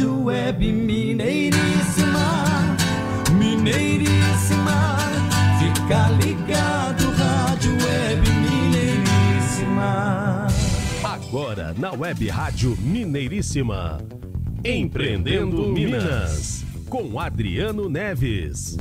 Rádio Web Mineiríssima, Mineiríssima. Fica ligado, Rádio Web Mineiríssima. Agora na Web Rádio Mineiríssima. Empreendendo Minas. Com Adriano Neves.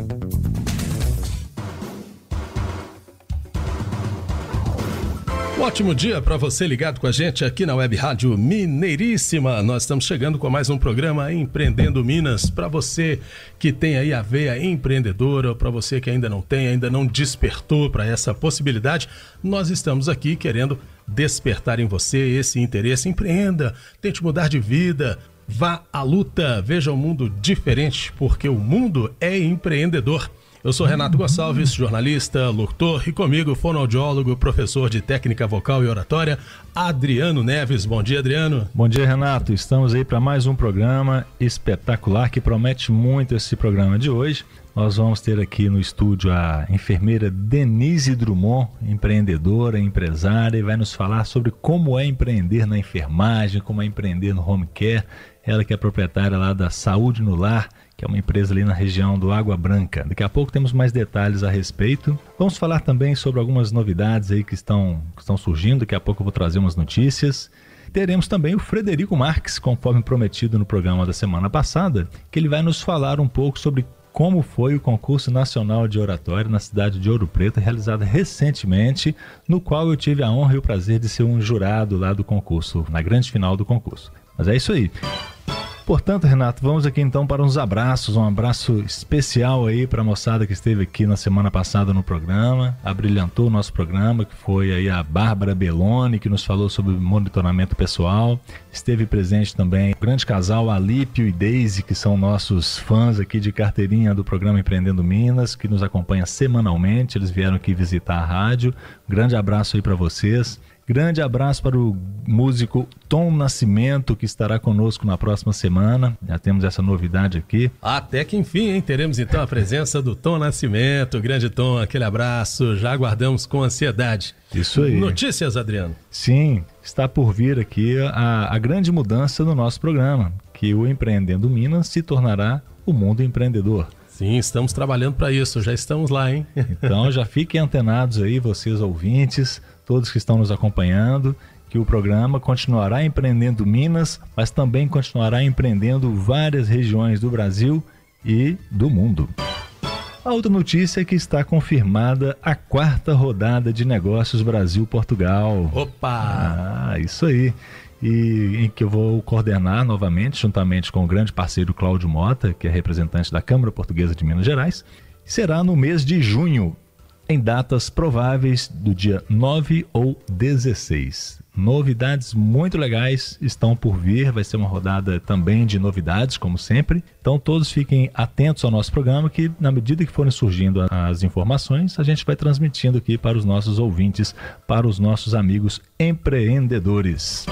Um ótimo dia para você ligado com a gente aqui na Web Rádio Mineiríssima. Nós estamos chegando com mais um programa Empreendendo Minas para você que tem aí a veia empreendedora, para você que ainda não tem, ainda não despertou para essa possibilidade. Nós estamos aqui querendo despertar em você esse interesse. Empreenda, tente mudar de vida, vá à luta, veja o um mundo diferente, porque o mundo é empreendedor. Eu sou Renato Gonçalves, jornalista, locutor, e comigo, fonoaudiólogo, professor de técnica vocal e oratória, Adriano Neves. Bom dia, Adriano. Bom dia, Renato. Estamos aí para mais um programa espetacular que promete muito esse programa de hoje. Nós vamos ter aqui no estúdio a enfermeira Denise Drummond, empreendedora, empresária, e vai nos falar sobre como é empreender na enfermagem, como é empreender no home care. Ela que é proprietária lá da Saúde no Lar que é uma empresa ali na região do Água Branca. Daqui a pouco temos mais detalhes a respeito. Vamos falar também sobre algumas novidades aí que estão, que estão surgindo. Daqui a pouco eu vou trazer umas notícias. Teremos também o Frederico Marques, conforme prometido no programa da semana passada, que ele vai nos falar um pouco sobre como foi o concurso nacional de oratória na cidade de Ouro Preto, realizado recentemente, no qual eu tive a honra e o prazer de ser um jurado lá do concurso, na grande final do concurso. Mas é isso aí. Portanto, Renato, vamos aqui então para uns abraços, um abraço especial aí para a moçada que esteve aqui na semana passada no programa, abrilhantou o nosso programa, que foi aí a Bárbara Belloni, que nos falou sobre monitoramento pessoal. Esteve presente também o grande casal Alípio e Daisy, que são nossos fãs aqui de carteirinha do programa Empreendendo Minas, que nos acompanha semanalmente. Eles vieram aqui visitar a rádio. Grande abraço aí para vocês. Grande abraço para o músico Tom Nascimento, que estará conosco na próxima semana. Já temos essa novidade aqui. Até que enfim, hein? Teremos então a presença do Tom Nascimento. Grande Tom, aquele abraço. Já aguardamos com ansiedade. Isso aí. Notícias, Adriano. Sim, está por vir aqui a, a grande mudança no nosso programa, que o Empreendendo Minas se tornará o mundo empreendedor. Sim, estamos trabalhando para isso, já estamos lá, hein? Então já fiquem antenados aí, vocês ouvintes todos que estão nos acompanhando, que o programa continuará empreendendo Minas, mas também continuará empreendendo várias regiões do Brasil e do mundo. A outra notícia é que está confirmada a quarta rodada de negócios Brasil-Portugal. Opa! Ah, isso aí. E em que eu vou coordenar novamente, juntamente com o grande parceiro Cláudio Mota, que é representante da Câmara Portuguesa de Minas Gerais. Será no mês de junho, em datas prováveis do dia 9 ou 16. Novidades muito legais estão por vir, vai ser uma rodada também de novidades, como sempre. Então todos fiquem atentos ao nosso programa que na medida que forem surgindo as informações, a gente vai transmitindo aqui para os nossos ouvintes, para os nossos amigos empreendedores.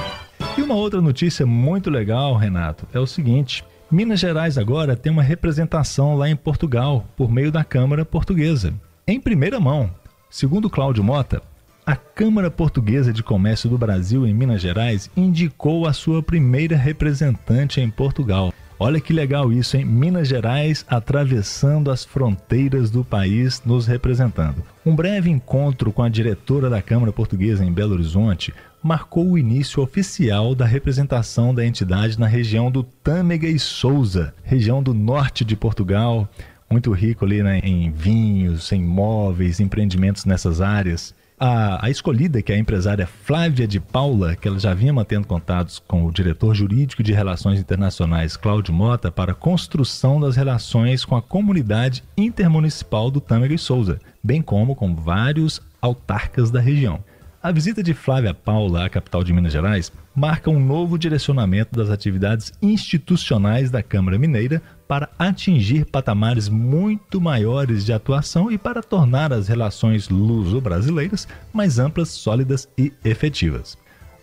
E uma outra notícia muito legal, Renato, é o seguinte: Minas Gerais agora tem uma representação lá em Portugal por meio da Câmara Portuguesa. Em primeira mão, segundo Cláudio Mota, a Câmara Portuguesa de Comércio do Brasil em Minas Gerais indicou a sua primeira representante em Portugal. Olha que legal isso, hein? Minas Gerais atravessando as fronteiras do país, nos representando. Um breve encontro com a diretora da Câmara Portuguesa em Belo Horizonte marcou o início oficial da representação da entidade na região do Tâmega e Souza, região do norte de Portugal, muito rico ali né, em vinhos, em móveis, empreendimentos nessas áreas. A, a, escolhida, que é a empresária Flávia de Paula, que ela já vinha mantendo contatos com o diretor jurídico de Relações Internacionais, Cláudio Mota, para a construção das relações com a comunidade intermunicipal do Tâmega e Souza, bem como com vários autarcas da região. A visita de Flávia Paula à capital de Minas Gerais marca um novo direcionamento das atividades institucionais da Câmara Mineira para atingir patamares muito maiores de atuação e para tornar as relações luso-brasileiras mais amplas, sólidas e efetivas.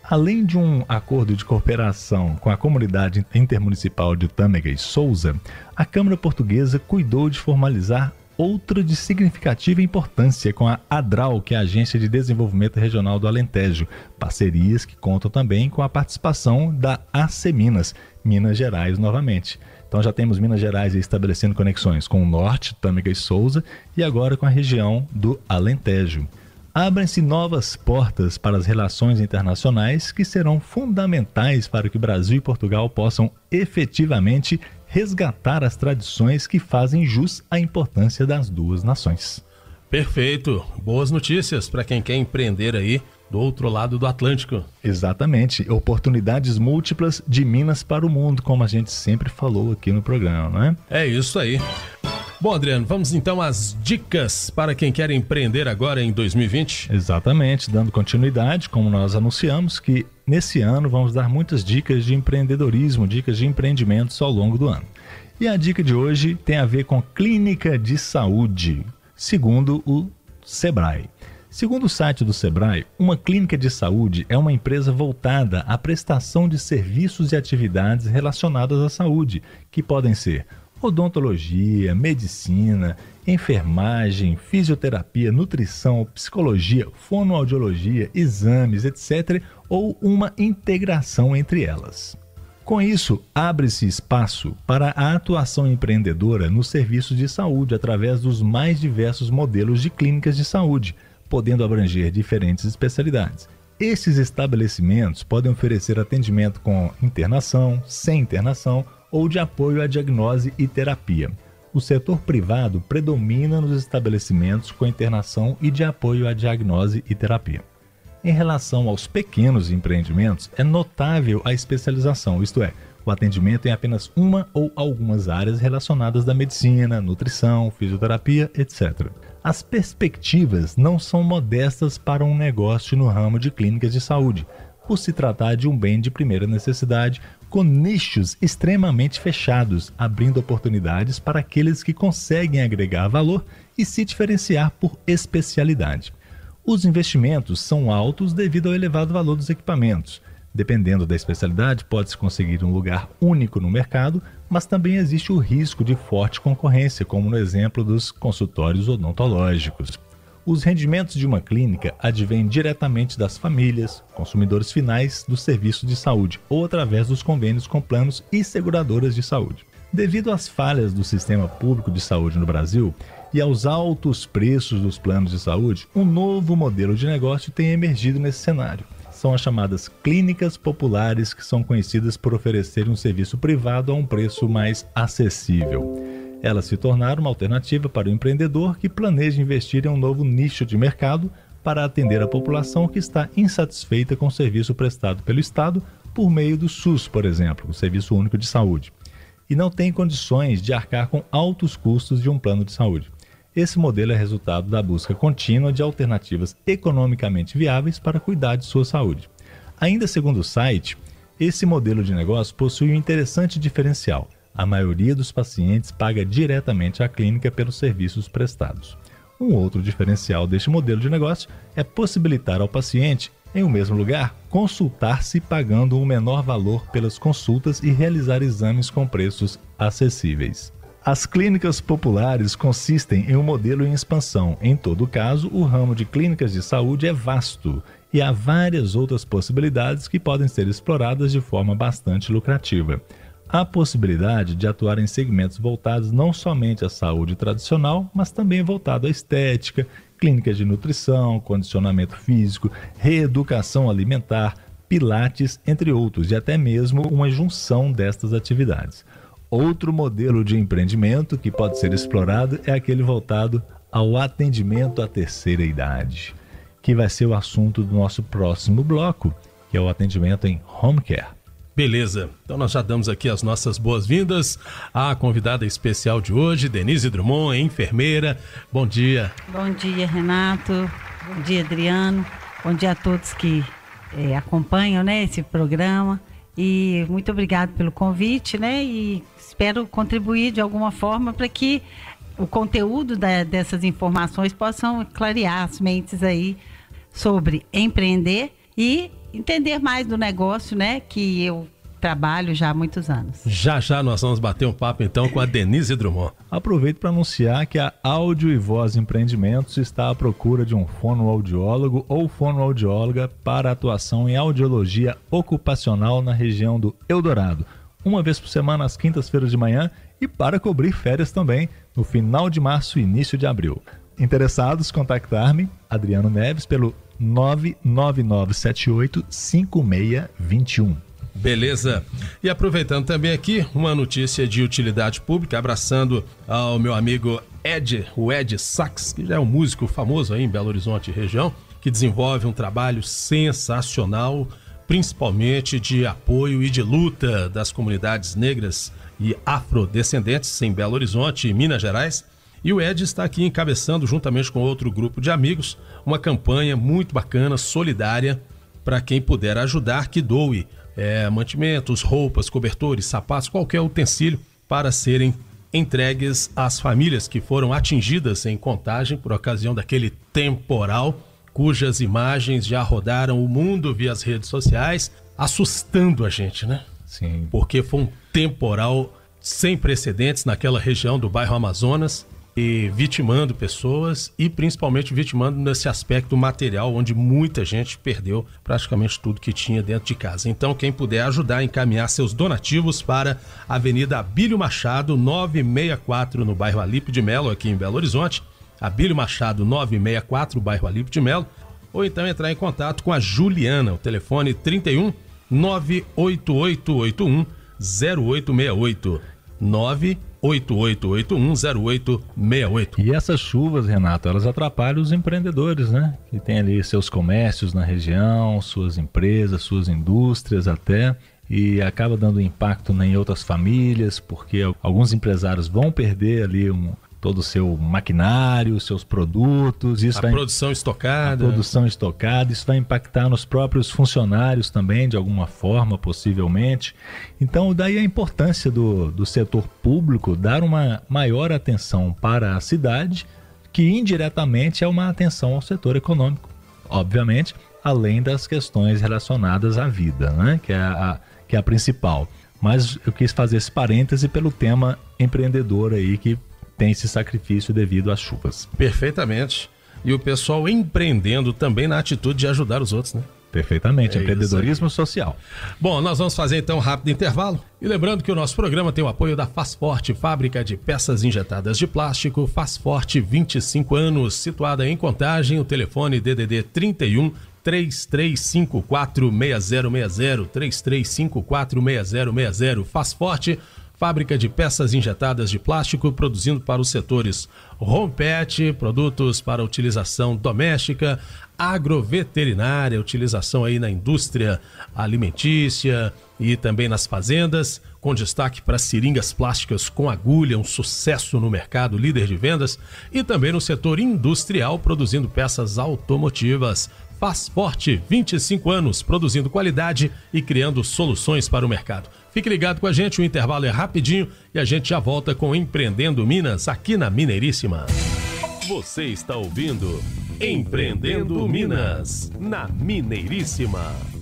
Além de um acordo de cooperação com a comunidade intermunicipal de Tâmega e Souza, a Câmara Portuguesa cuidou de formalizar outra de significativa importância com a ADRAL, que é a Agência de Desenvolvimento Regional do Alentejo. Parcerias que contam também com a participação da AC Minas, Minas Gerais novamente. Então já temos Minas Gerais estabelecendo conexões com o norte, Tâmega e Souza, e agora com a região do Alentejo abrem-se novas portas para as relações internacionais que serão fundamentais para que Brasil e Portugal possam efetivamente resgatar as tradições que fazem jus à importância das duas nações. Perfeito. Boas notícias para quem quer empreender aí do outro lado do Atlântico. Exatamente. Oportunidades múltiplas de Minas para o mundo, como a gente sempre falou aqui no programa, não é? É isso aí. Bom, Adriano, vamos então às dicas para quem quer empreender agora em 2020. Exatamente, dando continuidade, como nós anunciamos, que nesse ano vamos dar muitas dicas de empreendedorismo, dicas de empreendimentos ao longo do ano. E a dica de hoje tem a ver com clínica de saúde, segundo o Sebrae. Segundo o site do Sebrae, uma clínica de saúde é uma empresa voltada à prestação de serviços e atividades relacionadas à saúde, que podem ser odontologia, medicina, enfermagem, fisioterapia, nutrição, psicologia, fonoaudiologia, exames, etc., ou uma integração entre elas. Com isso, abre-se espaço para a atuação empreendedora nos serviços de saúde através dos mais diversos modelos de clínicas de saúde, podendo abranger diferentes especialidades. Esses estabelecimentos podem oferecer atendimento com internação, sem internação ou de apoio à diagnose e terapia. O setor privado predomina nos estabelecimentos com internação e de apoio à diagnose e terapia. Em relação aos pequenos empreendimentos, é notável a especialização, isto é, o atendimento em apenas uma ou algumas áreas relacionadas da medicina, nutrição, fisioterapia, etc. As perspectivas não são modestas para um negócio no ramo de clínicas de saúde, por se tratar de um bem de primeira necessidade, com nichos extremamente fechados, abrindo oportunidades para aqueles que conseguem agregar valor e se diferenciar por especialidade. Os investimentos são altos devido ao elevado valor dos equipamentos. Dependendo da especialidade, pode-se conseguir um lugar único no mercado, mas também existe o risco de forte concorrência, como no exemplo dos consultórios odontológicos. Os rendimentos de uma clínica advêm diretamente das famílias, consumidores finais do serviço de saúde ou através dos convênios com planos e seguradoras de saúde. Devido às falhas do sistema público de saúde no Brasil e aos altos preços dos planos de saúde, um novo modelo de negócio tem emergido nesse cenário. São as chamadas clínicas populares, que são conhecidas por oferecer um serviço privado a um preço mais acessível. Elas se tornaram uma alternativa para o empreendedor que planeja investir em um novo nicho de mercado para atender a população que está insatisfeita com o serviço prestado pelo Estado por meio do SUS, por exemplo, o Serviço Único de Saúde, e não tem condições de arcar com altos custos de um plano de saúde. Esse modelo é resultado da busca contínua de alternativas economicamente viáveis para cuidar de sua saúde. Ainda segundo o site, esse modelo de negócio possui um interessante diferencial a maioria dos pacientes paga diretamente à clínica pelos serviços prestados. Um outro diferencial deste modelo de negócio é possibilitar ao paciente, em um mesmo lugar, consultar-se pagando um menor valor pelas consultas e realizar exames com preços acessíveis. As clínicas populares consistem em um modelo em expansão. Em todo caso, o ramo de clínicas de saúde é vasto e há várias outras possibilidades que podem ser exploradas de forma bastante lucrativa há possibilidade de atuar em segmentos voltados não somente à saúde tradicional, mas também voltado à estética, clínicas de nutrição, condicionamento físico, reeducação alimentar, pilates, entre outros, e até mesmo uma junção destas atividades. Outro modelo de empreendimento que pode ser explorado é aquele voltado ao atendimento à terceira idade, que vai ser o assunto do nosso próximo bloco, que é o atendimento em home care. Beleza, então nós já damos aqui as nossas boas-vindas à convidada especial de hoje, Denise Drummond, enfermeira. Bom dia. Bom dia, Renato. Bom dia, Adriano. Bom dia a todos que é, acompanham né, esse programa. E muito obrigado pelo convite, né? E espero contribuir de alguma forma para que o conteúdo da, dessas informações possam clarear as mentes aí sobre empreender e entender mais do negócio, né? Que eu trabalho já há muitos anos. Já já nós vamos bater um papo então com a Denise Drummond. Aproveito para anunciar que a Áudio e Voz Empreendimentos está à procura de um fonoaudiólogo ou fonoaudióloga para atuação em audiologia ocupacional na região do Eldorado, uma vez por semana às quintas-feiras de manhã e para cobrir férias também no final de março e início de abril. Interessados, contactar-me, Adriano Neves, pelo 99978 5621. Beleza. E aproveitando também aqui uma notícia de utilidade pública, abraçando ao meu amigo Ed, o Ed Sachs, que já é um músico famoso aí em Belo Horizonte região, que desenvolve um trabalho sensacional, principalmente de apoio e de luta das comunidades negras e afrodescendentes em Belo Horizonte e Minas Gerais. E o Ed está aqui encabeçando, juntamente com outro grupo de amigos, uma campanha muito bacana, solidária, para quem puder ajudar, que doe é, mantimentos, roupas, cobertores, sapatos, qualquer utensílio para serem entregues às famílias que foram atingidas em contagem por ocasião daquele temporal, cujas imagens já rodaram o mundo via as redes sociais, assustando a gente, né? Sim. Porque foi um temporal sem precedentes naquela região do bairro Amazonas e vitimando pessoas e principalmente vitimando nesse aspecto material, onde muita gente perdeu praticamente tudo que tinha dentro de casa. Então, quem puder ajudar a encaminhar seus donativos para Avenida Abílio Machado, 964, no bairro Alipe de Melo, aqui em Belo Horizonte. Abílio Machado, 964, bairro Alipe de Melo. Ou então entrar em contato com a Juliana, o telefone 31 98881 0868 988810868. E essas chuvas, Renato, elas atrapalham os empreendedores, né? Que tem ali seus comércios na região, suas empresas, suas indústrias até. E acaba dando impacto em outras famílias, porque alguns empresários vão perder ali um, todo o seu maquinário, seus produtos. Isso a vai, produção estocada. A produção estocada. Isso vai impactar nos próprios funcionários também, de alguma forma, possivelmente. Então, daí a importância do, do setor público dar uma maior atenção para a cidade, que indiretamente é uma atenção ao setor econômico, obviamente, além das questões relacionadas à vida, né? que, é a, que é a principal. Mas eu quis fazer esse parêntese pelo tema empreendedor aí que tem esse sacrifício devido às chuvas. Perfeitamente. E o pessoal empreendendo também na atitude de ajudar os outros, né? Perfeitamente, é empreendedorismo social. Bom, nós vamos fazer então um rápido intervalo. E lembrando que o nosso programa tem o apoio da Fazforte, fábrica de peças injetadas de plástico. Fazforte, 25 anos, situada em Contagem. O telefone DDD 31 3354 6060 3354 6060. Fazforte fábrica de peças injetadas de plástico, produzindo para os setores home pet, produtos para utilização doméstica, agroveterinária, utilização aí na indústria alimentícia e também nas fazendas, com destaque para seringas plásticas com agulha, um sucesso no mercado, líder de vendas, e também no setor industrial, produzindo peças automotivas. Faz Forte, 25 anos, produzindo qualidade e criando soluções para o mercado. Fique ligado com a gente, o intervalo é rapidinho e a gente já volta com Empreendendo Minas aqui na Mineiríssima. Você está ouvindo Empreendendo Minas na Mineiríssima.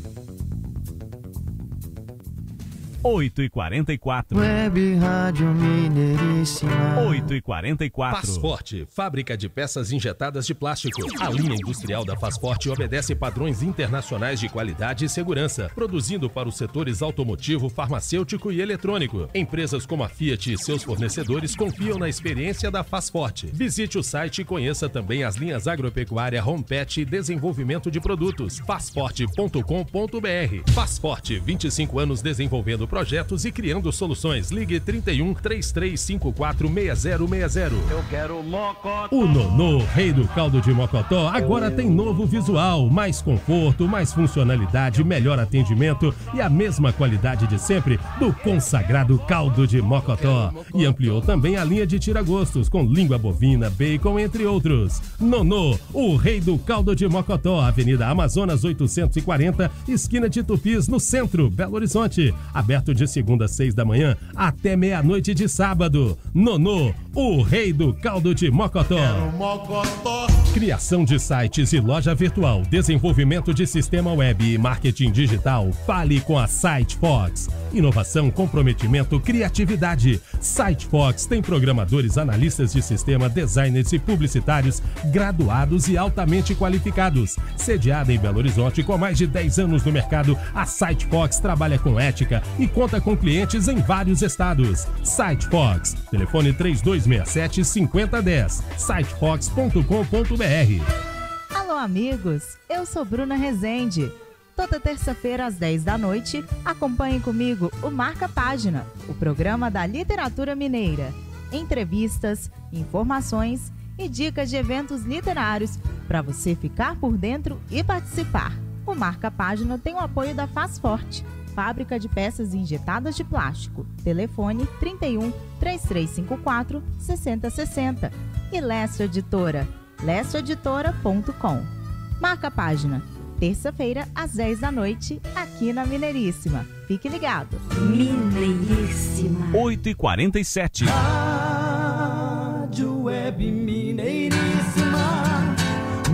8 e 44 Web Rádio Mineiríssima. 8 e 44 Fazforte, fábrica de peças injetadas de plástico. A linha industrial da Fazforte obedece padrões internacionais de qualidade e segurança, produzindo para os setores automotivo, farmacêutico e eletrônico. Empresas como a Fiat e seus fornecedores confiam na experiência da Fazforte. Visite o site e conheça também as linhas agropecuária, home pet e desenvolvimento de produtos. Fazforte.com.br. Fazforte, 25 anos desenvolvendo projetos e criando soluções. Ligue 31 3354 6060. Eu quero mocotó. O Nonô, rei do caldo de Mocotó, agora tem novo visual, mais conforto, mais funcionalidade, melhor atendimento e a mesma qualidade de sempre do consagrado caldo de Mocotó. E ampliou também a linha de tiragostos com língua bovina, bacon, entre outros. Nonô, o rei do caldo de Mocotó, Avenida Amazonas 840, esquina de Tupis, no centro, Belo Horizonte. Aberto de segunda a seis da manhã até meia-noite de sábado. Nonô, o rei do caldo de Mocotó. Criação de sites e loja virtual, desenvolvimento de sistema web e marketing digital. Fale com a SiteFox. Inovação, comprometimento, criatividade. SiteFox tem programadores, analistas de sistema, designers e publicitários graduados e altamente qualificados. Sediada em Belo Horizonte com mais de 10 anos no mercado, a SiteFox trabalha com ética e conta com clientes em vários estados. SiteFox, telefone 3267 5010. sitefox.com.br Alô, amigos! Eu sou Bruna Rezende. Toda terça-feira às 10 da noite, acompanhe comigo o Marca Página, o programa da literatura mineira. Entrevistas, informações e dicas de eventos literários para você ficar por dentro e participar. O Marca Página tem o apoio da Faz Forte, fábrica de peças injetadas de plástico. Telefone 31 3354 6060 e Leste Editora, lesteeditora.com. Marca a página, terça-feira às 10 da noite, aqui na Mineiríssima. Fique ligado. Mineiríssima. 8 e 47 Rádio Web Mineiríssima,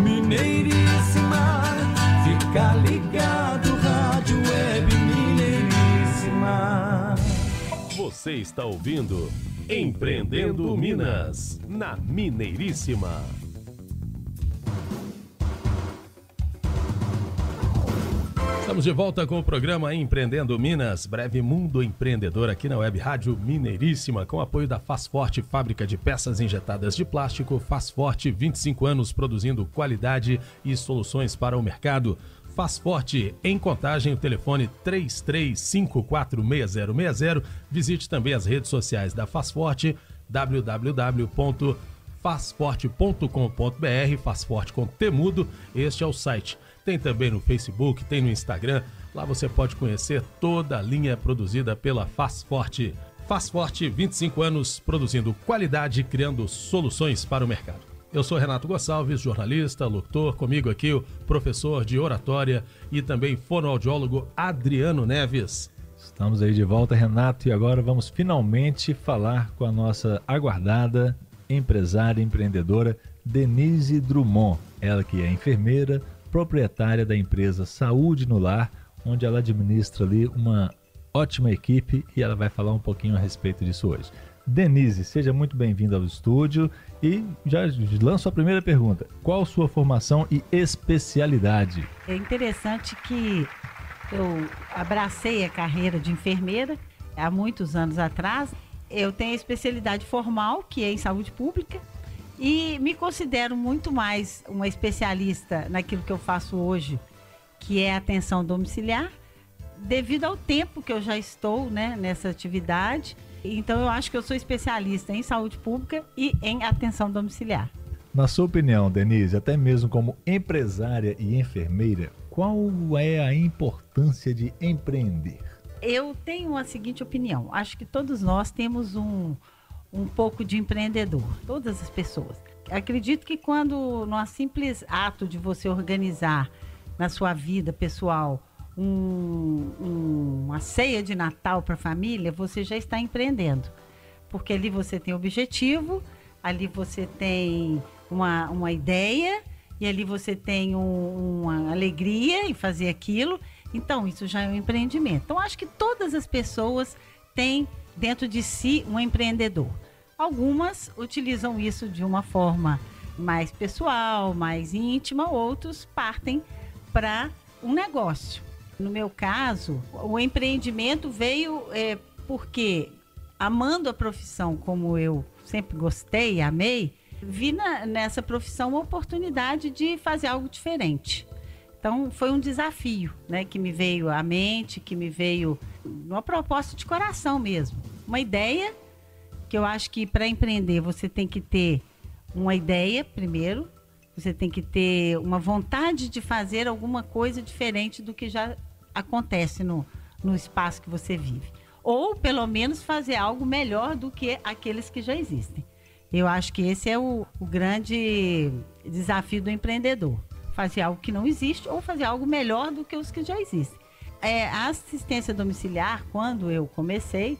Mineiríssima, fica ligado, Você está ouvindo Empreendendo Minas, na Mineiríssima. Estamos de volta com o programa Empreendendo Minas, breve mundo empreendedor aqui na Web Rádio Mineiríssima, com apoio da Faz Forte, fábrica de peças injetadas de plástico. Faz Forte, 25 anos produzindo qualidade e soluções para o mercado. Faz Forte, em contagem, o telefone 33546060. Visite também as redes sociais da www.fazforte.com.br, Faz Forte com Temudo, este é o site. Tem também no Facebook, tem no Instagram. Lá você pode conhecer toda a linha produzida pela Faz Forte. Faz Forte, 25 anos produzindo qualidade, criando soluções para o mercado. Eu sou Renato Gonçalves, jornalista, locutor, comigo aqui o professor de oratória e também fonoaudiólogo Adriano Neves. Estamos aí de volta, Renato, e agora vamos finalmente falar com a nossa aguardada empresária empreendedora Denise Drummond. Ela que é enfermeira, proprietária da empresa Saúde no Lar, onde ela administra ali uma ótima equipe e ela vai falar um pouquinho a respeito disso hoje. Denise, seja muito bem-vinda ao estúdio e já lanço a primeira pergunta. Qual sua formação e especialidade? É interessante que eu abracei a carreira de enfermeira há muitos anos atrás. Eu tenho a especialidade formal, que é em saúde pública, e me considero muito mais uma especialista naquilo que eu faço hoje, que é atenção domiciliar, devido ao tempo que eu já estou né, nessa atividade. Então, eu acho que eu sou especialista em saúde pública e em atenção domiciliar. Na sua opinião, Denise, até mesmo como empresária e enfermeira, qual é a importância de empreender? Eu tenho a seguinte opinião: acho que todos nós temos um, um pouco de empreendedor, todas as pessoas. Acredito que quando, no simples ato de você organizar na sua vida pessoal um, um, uma ceia de Natal para a família, você já está empreendendo. Porque ali você tem objetivo, ali você tem uma, uma ideia, e ali você tem um, uma alegria em fazer aquilo. Então, isso já é um empreendimento. Então, acho que todas as pessoas têm dentro de si um empreendedor. Algumas utilizam isso de uma forma mais pessoal, mais íntima, outros partem para um negócio. No meu caso, o empreendimento veio é, porque, amando a profissão como eu sempre gostei, amei, vi na, nessa profissão uma oportunidade de fazer algo diferente. Então, foi um desafio né, que me veio à mente, que me veio uma proposta de coração mesmo. Uma ideia que eu acho que para empreender você tem que ter uma ideia primeiro, você tem que ter uma vontade de fazer alguma coisa diferente do que já acontece no, no espaço que você vive. Ou, pelo menos, fazer algo melhor do que aqueles que já existem. Eu acho que esse é o, o grande desafio do empreendedor. Fazer algo que não existe ou fazer algo melhor do que os que já existem. é, a assistência domiciliar, quando eu comecei,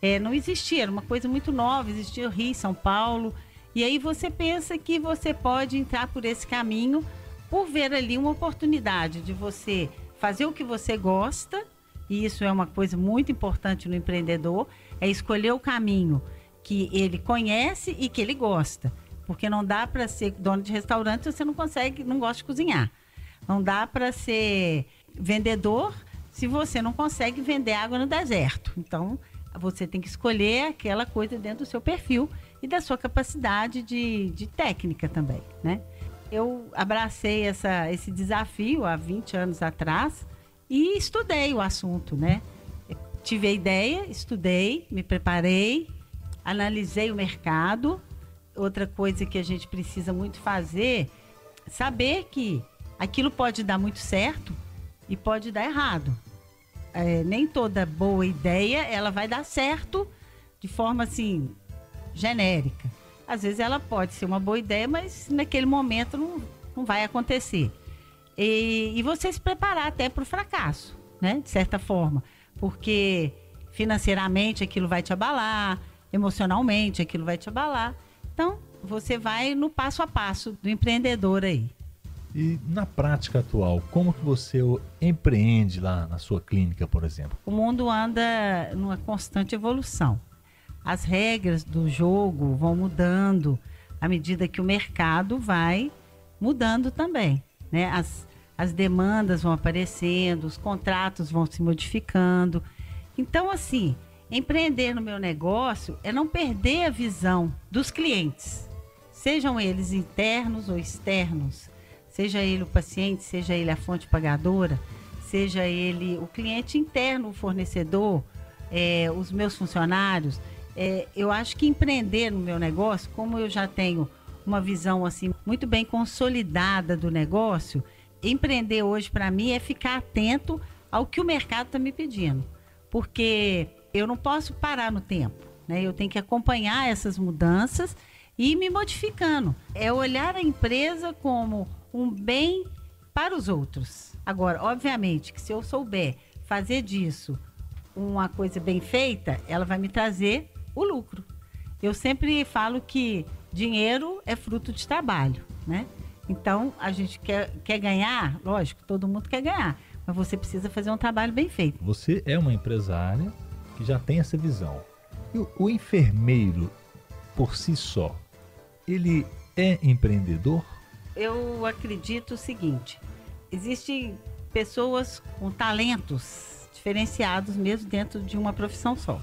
é, não existia, era uma coisa muito nova, existia o Rio, São Paulo. E aí você pensa que você pode entrar por esse caminho por ver ali uma oportunidade de você fazer o que você gosta, e isso é uma coisa muito importante no empreendedor, é escolher o caminho que ele conhece e que ele gosta. Porque não dá para ser dono de restaurante se você não consegue, não gosta de cozinhar. Não dá para ser vendedor se você não consegue vender água no deserto. Então, você tem que escolher aquela coisa dentro do seu perfil e da sua capacidade de, de técnica também, né? Eu abracei essa, esse desafio há 20 anos atrás e estudei o assunto, né? tive a ideia, estudei, me preparei, analisei o mercado. Outra coisa que a gente precisa muito fazer, saber que aquilo pode dar muito certo e pode dar errado é, nem toda boa ideia ela vai dar certo de forma assim genérica. Às vezes ela pode ser uma boa ideia, mas naquele momento não, não vai acontecer. E, e você se preparar até para o fracasso, né? De certa forma. Porque financeiramente aquilo vai te abalar, emocionalmente aquilo vai te abalar. Então, você vai no passo a passo do empreendedor aí. E na prática atual, como que você empreende lá na sua clínica, por exemplo? O mundo anda numa constante evolução. As regras do jogo vão mudando à medida que o mercado vai mudando também. Né? As, as demandas vão aparecendo, os contratos vão se modificando. Então, assim, empreender no meu negócio é não perder a visão dos clientes, sejam eles internos ou externos seja ele o paciente, seja ele a fonte pagadora, seja ele o cliente interno, o fornecedor, é, os meus funcionários. É, eu acho que empreender no meu negócio, como eu já tenho uma visão assim muito bem consolidada do negócio, empreender hoje para mim é ficar atento ao que o mercado está me pedindo, porque eu não posso parar no tempo, né? Eu tenho que acompanhar essas mudanças e me modificando. É olhar a empresa como um bem para os outros. Agora, obviamente que se eu souber fazer disso uma coisa bem feita, ela vai me trazer o lucro. Eu sempre falo que dinheiro é fruto de trabalho, né? Então, a gente quer, quer ganhar, lógico, todo mundo quer ganhar, mas você precisa fazer um trabalho bem feito. Você é uma empresária que já tem essa visão. E o, o enfermeiro, por si só, ele é empreendedor? eu acredito o seguinte: existem pessoas com talentos diferenciados mesmo dentro de uma profissão só.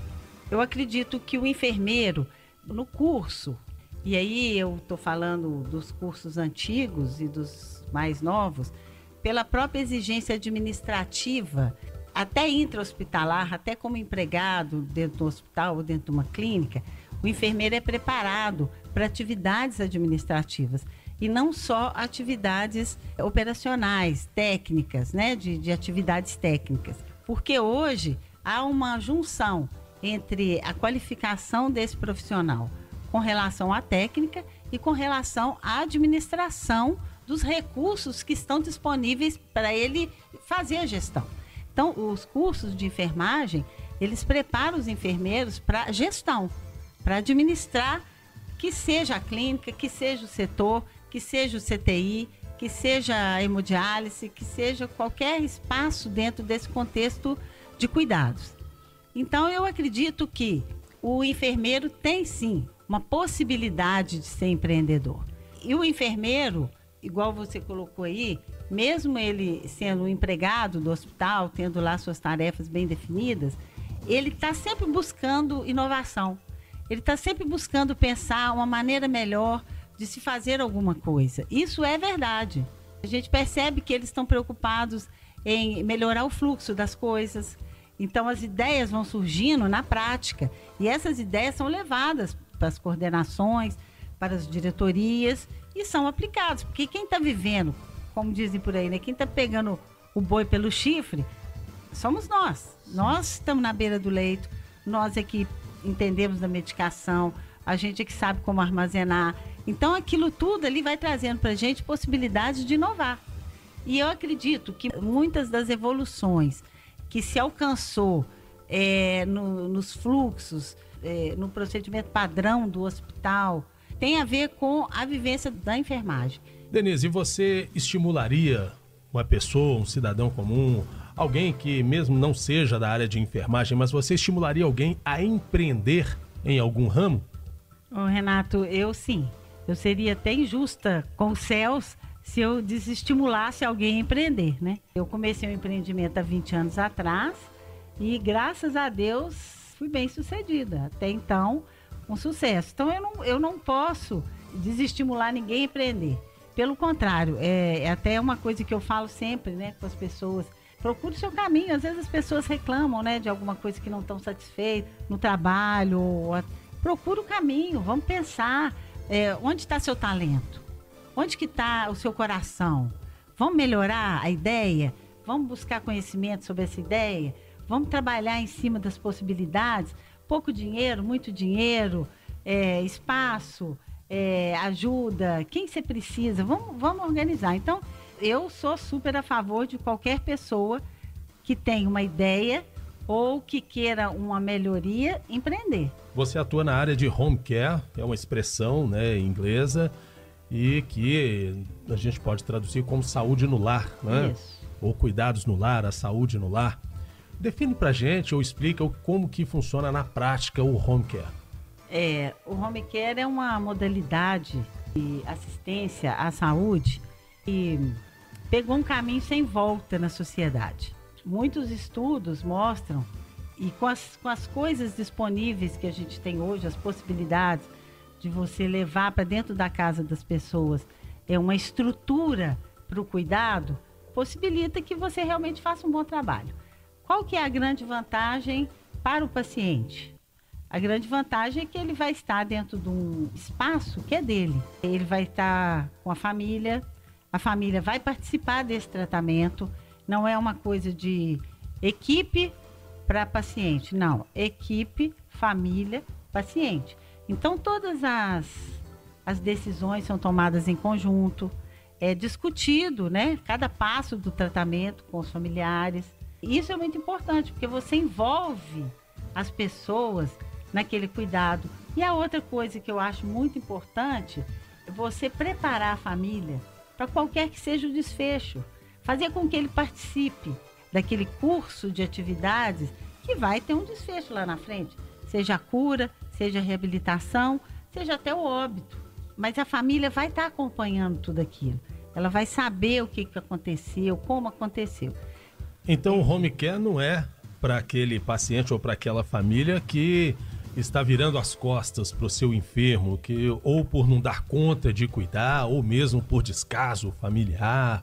Eu acredito que o enfermeiro, no curso, e aí eu estou falando dos cursos antigos e dos mais novos, pela própria exigência administrativa, até intra-hospitalar, até como empregado dentro do hospital ou dentro de uma clínica, o enfermeiro é preparado para atividades administrativas e não só atividades operacionais, técnicas, né, de, de atividades técnicas. Porque hoje há uma junção entre a qualificação desse profissional com relação à técnica e com relação à administração dos recursos que estão disponíveis para ele fazer a gestão. Então, os cursos de enfermagem, eles preparam os enfermeiros para gestão, para administrar que seja a clínica, que seja o setor, que seja o CTI, que seja a hemodiálise, que seja qualquer espaço dentro desse contexto de cuidados. Então, eu acredito que o enfermeiro tem sim uma possibilidade de ser empreendedor. E o enfermeiro, igual você colocou aí, mesmo ele sendo um empregado do hospital, tendo lá suas tarefas bem definidas, ele está sempre buscando inovação. Ele está sempre buscando pensar uma maneira melhor de se fazer alguma coisa. Isso é verdade. A gente percebe que eles estão preocupados em melhorar o fluxo das coisas. Então as ideias vão surgindo na prática e essas ideias são levadas para as coordenações, para as diretorias e são aplicadas. Porque quem está vivendo, como dizem por aí, né? quem está pegando o boi pelo chifre, somos nós. Nós estamos na beira do leito, nós é que entendemos da medicação, a gente é que sabe como armazenar, então, aquilo tudo ali vai trazendo para a gente possibilidades de inovar. E eu acredito que muitas das evoluções que se alcançou é, no- nos fluxos, é, no procedimento padrão do hospital, tem a ver com a vivência da enfermagem. Denise, e você estimularia uma pessoa, um cidadão comum, alguém que mesmo não seja da área de enfermagem, mas você estimularia alguém a empreender em algum ramo? Renato, eu sim. Eu seria até injusta com os céus se eu desestimulasse alguém a empreender, né? Eu comecei o empreendimento há 20 anos atrás e, graças a Deus, fui bem sucedida. Até então, um sucesso. Então, eu não, eu não posso desestimular ninguém a empreender. Pelo contrário, é, é até uma coisa que eu falo sempre, né, com as pessoas. Procure o seu caminho. Às vezes as pessoas reclamam, né, de alguma coisa que não estão satisfeitas no trabalho. Ou a- Procure o caminho. Vamos pensar é, onde está seu talento, onde que está o seu coração. Vamos melhorar a ideia. Vamos buscar conhecimento sobre essa ideia. Vamos trabalhar em cima das possibilidades. Pouco dinheiro, muito dinheiro, é, espaço, é, ajuda, quem você precisa, vamos, vamos organizar. Então, eu sou super a favor de qualquer pessoa que tenha uma ideia ou que queira uma melhoria, empreender. Você atua na área de home care, é uma expressão né, inglesa e que a gente pode traduzir como saúde no lar, né? Isso. Ou cuidados no lar, a saúde no lar. Define pra gente ou explica como que funciona na prática o home care. É, o home care é uma modalidade de assistência à saúde que pegou um caminho sem volta na sociedade. Muitos estudos mostram, e com as, com as coisas disponíveis que a gente tem hoje, as possibilidades de você levar para dentro da casa das pessoas é uma estrutura para o cuidado, possibilita que você realmente faça um bom trabalho. Qual que é a grande vantagem para o paciente? A grande vantagem é que ele vai estar dentro de um espaço que é dele. Ele vai estar com a família, a família vai participar desse tratamento. Não é uma coisa de equipe para paciente, não. Equipe, família, paciente. Então todas as, as decisões são tomadas em conjunto, é discutido, né? Cada passo do tratamento com os familiares. Isso é muito importante, porque você envolve as pessoas naquele cuidado. E a outra coisa que eu acho muito importante é você preparar a família para qualquer que seja o desfecho. Fazer com que ele participe daquele curso de atividades que vai ter um desfecho lá na frente. Seja a cura, seja a reabilitação, seja até o óbito. Mas a família vai estar acompanhando tudo aquilo. Ela vai saber o que, que aconteceu, como aconteceu. Então o home care não é para aquele paciente ou para aquela família que está virando as costas para o seu enfermo, que ou por não dar conta de cuidar, ou mesmo por descaso familiar.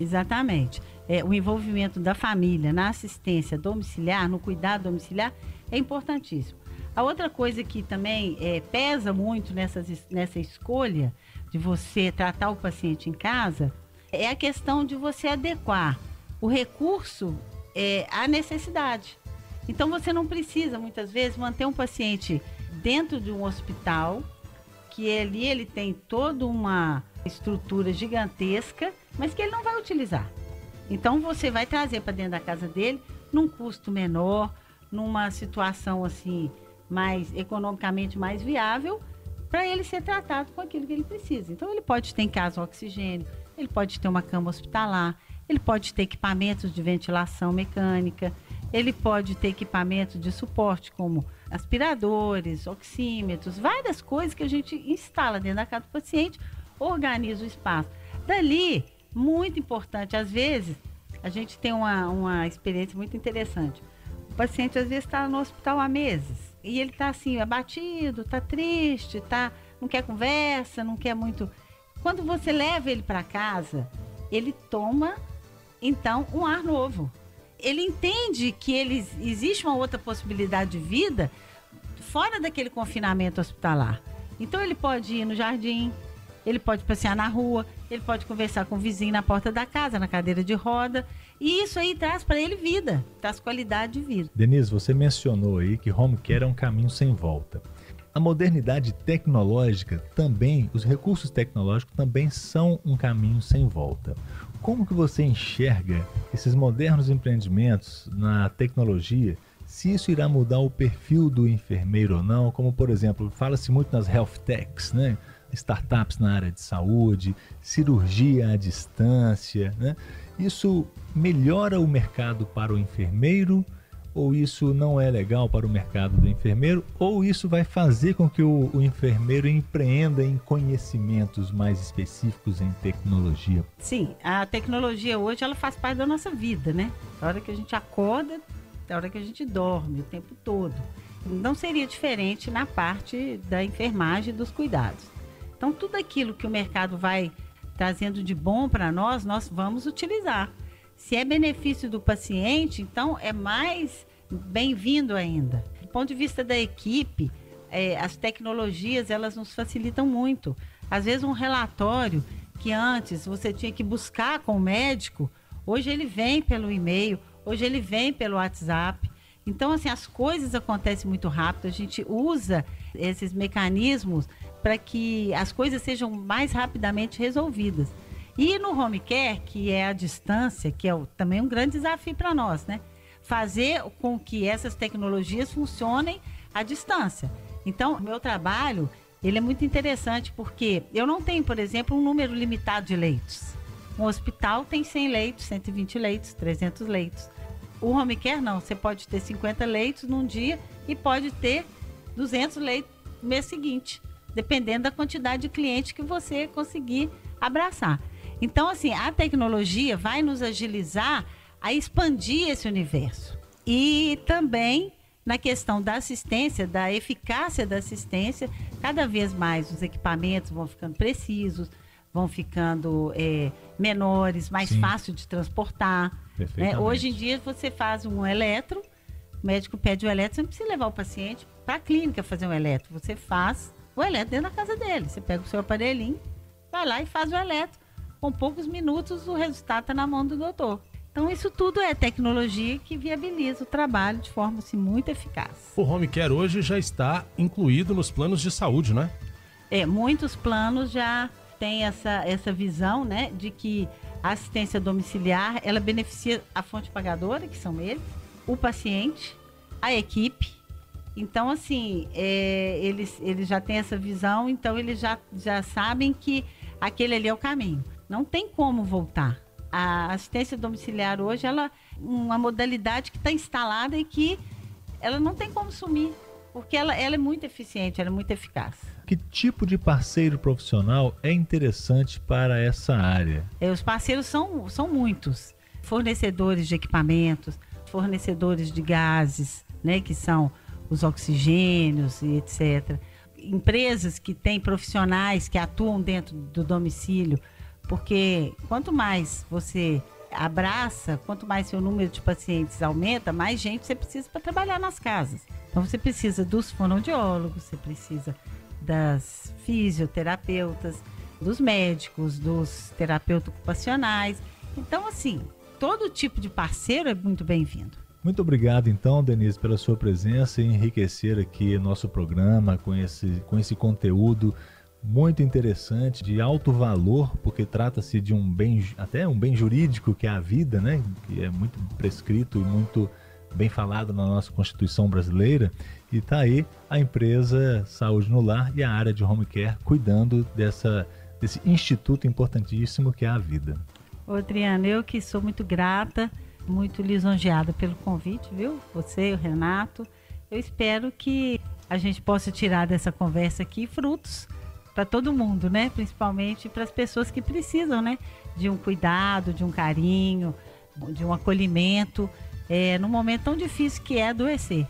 Exatamente. É, o envolvimento da família na assistência domiciliar, no cuidado domiciliar, é importantíssimo. A outra coisa que também é, pesa muito nessas, nessa escolha de você tratar o paciente em casa é a questão de você adequar o recurso é, à necessidade. Então você não precisa muitas vezes manter um paciente dentro de um hospital que ali ele tem toda uma estrutura gigantesca, mas que ele não vai utilizar. Então você vai trazer para dentro da casa dele num custo menor, numa situação assim mais economicamente mais viável, para ele ser tratado com aquilo que ele precisa. Então ele pode ter em casa oxigênio, ele pode ter uma cama hospitalar, ele pode ter equipamentos de ventilação mecânica, ele pode ter equipamentos de suporte como aspiradores, oxímetros, várias coisas que a gente instala dentro da casa do paciente, organiza o espaço. Dali, muito importante, às vezes, a gente tem uma, uma experiência muito interessante. O paciente às vezes está no hospital há meses e ele está assim, abatido, está triste, tá, não quer conversa, não quer muito. Quando você leva ele para casa, ele toma então um ar novo. Ele entende que ele, existe uma outra possibilidade de vida fora daquele confinamento hospitalar. Então ele pode ir no jardim, ele pode passear na rua, ele pode conversar com o vizinho na porta da casa, na cadeira de roda. E isso aí traz para ele vida, traz qualidade de vida. Denise, você mencionou aí que home care é um caminho sem volta. A modernidade tecnológica também, os recursos tecnológicos também são um caminho sem volta. como que você enxerga esses modernos empreendimentos na tecnologia? Se isso irá mudar o perfil do enfermeiro ou não, como por exemplo, fala-se muito nas health techs, né? startups na área de saúde, cirurgia à distância, né? Isso melhora o mercado para o enfermeiro ou isso não é legal para o mercado do enfermeiro, ou isso vai fazer com que o, o, enfermeiro empreenda em conhecimentos mais específicos em tecnologia? Sim, a tecnologia hoje ela faz parte da nossa vida, né? Da hora que a gente acorda, da hora que a gente dorme, o tempo todo. Não seria diferente na parte da enfermagem e dos cuidados. Então, tudo aquilo que o mercado vai trazendo de bom para nós, nós vamos utilizar. Se é benefício do paciente, então é mais bem-vindo ainda. Do ponto de vista da equipe, é, as tecnologias elas nos facilitam muito. Às vezes um relatório que antes você tinha que buscar com o médico, hoje ele vem pelo e-mail, hoje ele vem pelo WhatsApp. Então, assim, as coisas acontecem muito rápido, a gente usa esses mecanismos para que as coisas sejam mais rapidamente resolvidas. E no home care, que é a distância, que é o, também um grande desafio para nós, né? Fazer com que essas tecnologias funcionem à distância. Então, o meu trabalho, ele é muito interessante porque eu não tenho, por exemplo, um número limitado de leitos. Um hospital tem 100 leitos, 120 leitos, 300 leitos. O home care não, você pode ter 50 leitos num dia e pode ter 200 leitos no mês seguinte dependendo da quantidade de clientes que você conseguir abraçar. Então, assim, a tecnologia vai nos agilizar a expandir esse universo. E também na questão da assistência, da eficácia da assistência, cada vez mais os equipamentos vão ficando precisos, vão ficando é, menores, mais Sim. fácil de transportar. Né? Hoje em dia você faz um eletro, o médico pede o eletro, você não precisa levar o paciente para a clínica fazer um eletro, você faz o eletro dentro da casa dele. Você pega o seu aparelhinho, vai lá e faz o eletro. Com poucos minutos, o resultado está na mão do doutor. Então, isso tudo é tecnologia que viabiliza o trabalho de forma assim, muito eficaz. O home care hoje já está incluído nos planos de saúde, né? É, muitos planos já têm essa, essa visão, né, de que a assistência domiciliar, ela beneficia a fonte pagadora, que são eles, o paciente, a equipe então, assim, é, eles, eles já têm essa visão, então eles já, já sabem que aquele ali é o caminho. Não tem como voltar. A assistência domiciliar hoje, ela uma modalidade que está instalada e que ela não tem como sumir, porque ela, ela é muito eficiente, ela é muito eficaz. Que tipo de parceiro profissional é interessante para essa área? É, os parceiros são, são muitos. Fornecedores de equipamentos, fornecedores de gases, né, que são os oxigênios e etc. Empresas que têm profissionais que atuam dentro do domicílio, porque quanto mais você abraça, quanto mais seu número de pacientes aumenta, mais gente você precisa para trabalhar nas casas. Então você precisa dos fonoaudiólogos, você precisa das fisioterapeutas, dos médicos, dos terapeutas ocupacionais. Então, assim, todo tipo de parceiro é muito bem-vindo. Muito obrigado, então, Denise, pela sua presença e enriquecer aqui nosso programa com esse, com esse conteúdo muito interessante, de alto valor, porque trata-se de um bem, até um bem jurídico que é a vida, né? Que é muito prescrito e muito bem falado na nossa Constituição brasileira. E está aí a empresa Saúde no Lar e a área de home care cuidando dessa, desse instituto importantíssimo que é a vida. Ô, Adriana, eu que sou muito grata muito lisonjeada pelo convite, viu? Você, o Renato. Eu espero que a gente possa tirar dessa conversa aqui frutos para todo mundo, né? Principalmente para as pessoas que precisam, né? De um cuidado, de um carinho, de um acolhimento, é, num momento tão difícil que é adoecer.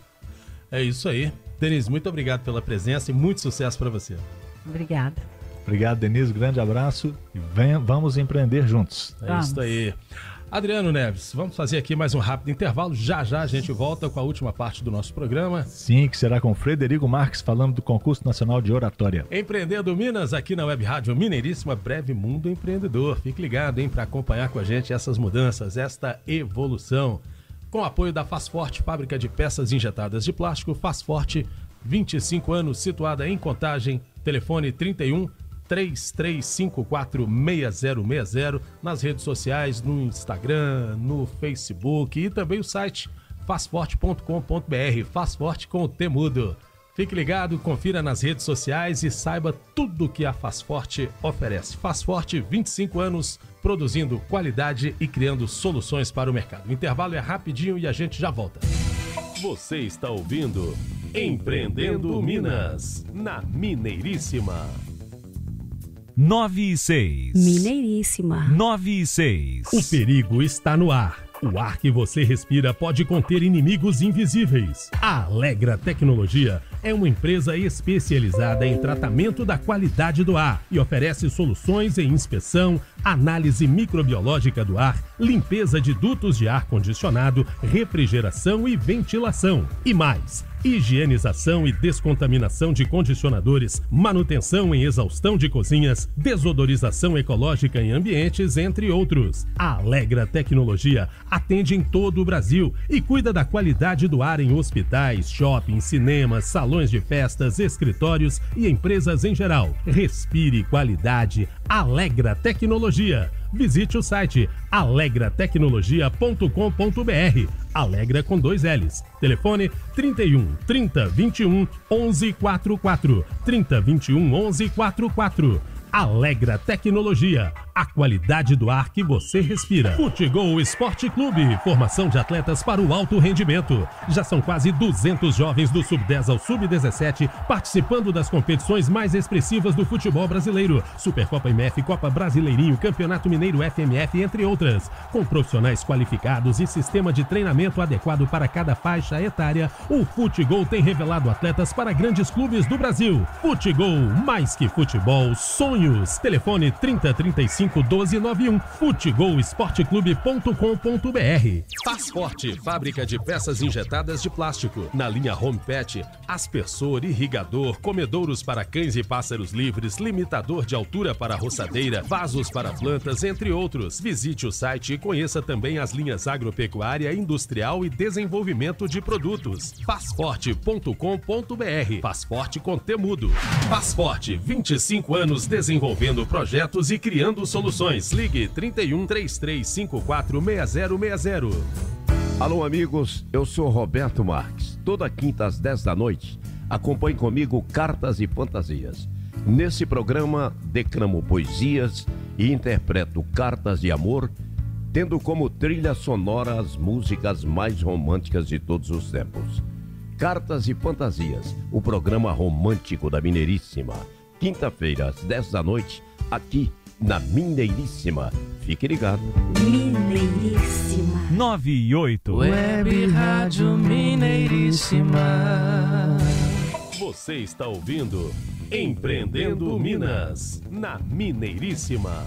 É isso aí. Denise, muito obrigado pela presença e muito sucesso para você. Obrigada. Obrigado, Denise. Grande abraço e venha, vamos empreender juntos. É vamos. isso aí. Adriano Neves, vamos fazer aqui mais um rápido intervalo. Já já a gente volta com a última parte do nosso programa. Sim, que será com Frederico Marques falando do Concurso Nacional de Oratória. Empreendendo Minas, aqui na Web Rádio Mineiríssima, Breve Mundo Empreendedor. Fique ligado, hein, para acompanhar com a gente essas mudanças, esta evolução. Com apoio da Faz Forte, fábrica de peças injetadas de plástico, Faz Forte, 25 anos, situada em Contagem, telefone 31 33546060 nas redes sociais, no Instagram, no Facebook e também o site fazforte.com.br, faz forte com o Temudo. Fique ligado, confira nas redes sociais e saiba tudo que a Faz Forte oferece. Faz Forte, 25 anos, produzindo qualidade e criando soluções para o mercado. O intervalo é rapidinho e a gente já volta. Você está ouvindo Empreendendo Minas, na Mineiríssima. 9 e 6. Mineiríssima. 9 e 6. O perigo está no ar. O ar que você respira pode conter inimigos invisíveis. A Alegra Tecnologia é uma empresa especializada em tratamento da qualidade do ar e oferece soluções em inspeção, análise microbiológica do ar, limpeza de dutos de ar condicionado, refrigeração e ventilação. E mais higienização e descontaminação de condicionadores, manutenção em exaustão de cozinhas, desodorização ecológica em ambientes, entre outros. A Alegra Tecnologia atende em todo o Brasil e cuida da qualidade do ar em hospitais, shoppings, cinemas, salões de festas, escritórios e empresas em geral. Respire qualidade. Alegra Tecnologia. Visite o site alegratecnologia.com.br. Alegra com dois L's. Telefone 31 30 21 11 44. 30 21 11 44. Alegra Tecnologia, a qualidade do ar que você respira. Futebol Esporte Clube, formação de atletas para o alto rendimento. Já são quase 200 jovens do sub-10 ao sub-17 participando das competições mais expressivas do futebol brasileiro. Supercopa MF, Copa Brasileirinho, Campeonato Mineiro FMF, entre outras. Com profissionais qualificados e sistema de treinamento adequado para cada faixa etária, o Futebol tem revelado atletas para grandes clubes do Brasil. Futebol, mais que futebol, sonho sonhos. Telefone 3035 1291. Futegolsporteclube.com.br. Faz Forte, fábrica de peças injetadas de plástico. Na linha Home Pet, aspersor, irrigador, comedouros para cães e pássaros livres, limitador de altura para roçadeira, vasos para plantas, entre outros. Visite o site e conheça também as linhas agropecuária, industrial e desenvolvimento de produtos. Fazforte.com.br. Faz Forte com Temudo. Faz Forte, 25 anos desenvolvendo projetos e criando soluções. Ligue 31 3354 6060. Alô, amigos, eu sou Roberto Marques. Toda quinta às 10 da noite, acompanhe comigo Cartas e Fantasias. Nesse programa, declamo poesias e interpreto cartas de amor, tendo como trilha sonora as músicas mais românticas de todos os tempos. Cartas e Fantasias, o programa romântico da Mineiríssima. Quinta-feira, às 10 da noite, aqui na Mineiríssima. Fique ligado. Mineiríssima. 9 e 8. Web Rádio Mineiríssima. Você está ouvindo Empreendendo Minas, na Mineiríssima.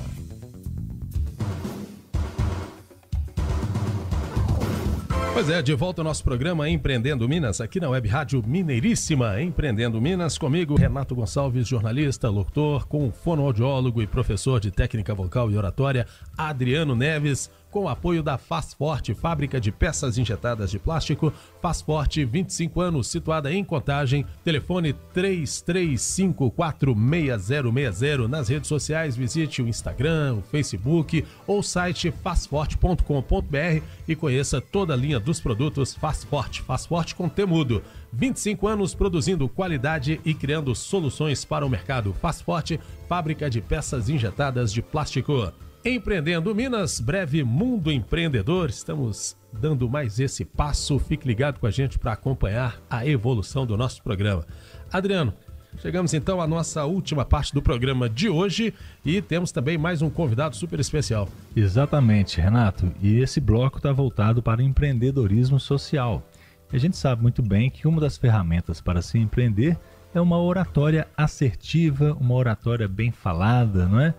Pois é, de volta ao nosso programa Empreendendo Minas, aqui na Web Rádio Mineiríssima. Empreendendo Minas, comigo, Renato Gonçalves, jornalista, locutor, com fonoaudiólogo e professor de técnica vocal e oratória, Adriano Neves, com o apoio da Faz Forte, fábrica de peças injetadas de plástico. Faz Forte, 25 anos, situada em Contagem. Telefone 33546060. Nas redes sociais, visite o Instagram, o Facebook ou o site fazforte.com.br e conheça toda a linha dos produtos Faz Forte. Faz Forte com Temudo. 25 anos produzindo qualidade e criando soluções para o mercado. Faz Forte, fábrica de peças injetadas de plástico. Empreendendo Minas, breve Mundo Empreendedor. Estamos dando mais esse passo. Fique ligado com a gente para acompanhar a evolução do nosso programa. Adriano, chegamos então à nossa última parte do programa de hoje e temos também mais um convidado super especial. Exatamente, Renato. E esse bloco está voltado para empreendedorismo social. A gente sabe muito bem que uma das ferramentas para se empreender é uma oratória assertiva, uma oratória bem falada, não é?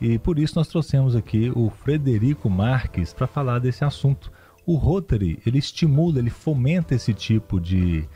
E por isso nós trouxemos aqui o Frederico Marques para falar desse assunto. O Rotary, ele estimula, ele fomenta esse tipo de,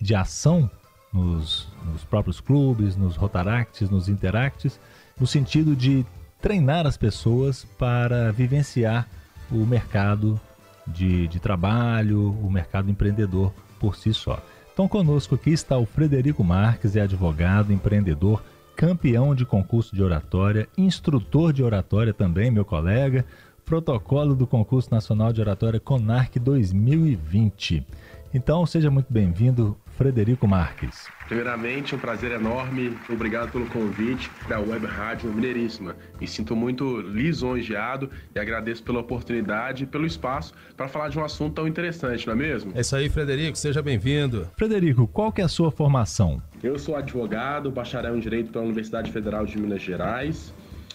de ação nos, nos próprios clubes, nos Rotaracts, nos Interacts, no sentido de treinar as pessoas para vivenciar o mercado de, de trabalho, o mercado empreendedor por si só. Então conosco aqui está o Frederico Marques, é advogado, empreendedor campeão de concurso de oratória, instrutor de oratória também, meu colega, protocolo do concurso nacional de oratória CONARC 2020. Então, seja muito bem-vindo, Frederico Marques. Primeiramente, um prazer enorme. Obrigado pelo convite da Web Rádio Mineiríssima. Me sinto muito lisonjeado e agradeço pela oportunidade e pelo espaço para falar de um assunto tão interessante, não é mesmo? É isso aí, Frederico. Seja bem-vindo. Frederico, qual que é a sua formação? Eu sou advogado, bacharel em Direito pela Universidade Federal de Minas Gerais.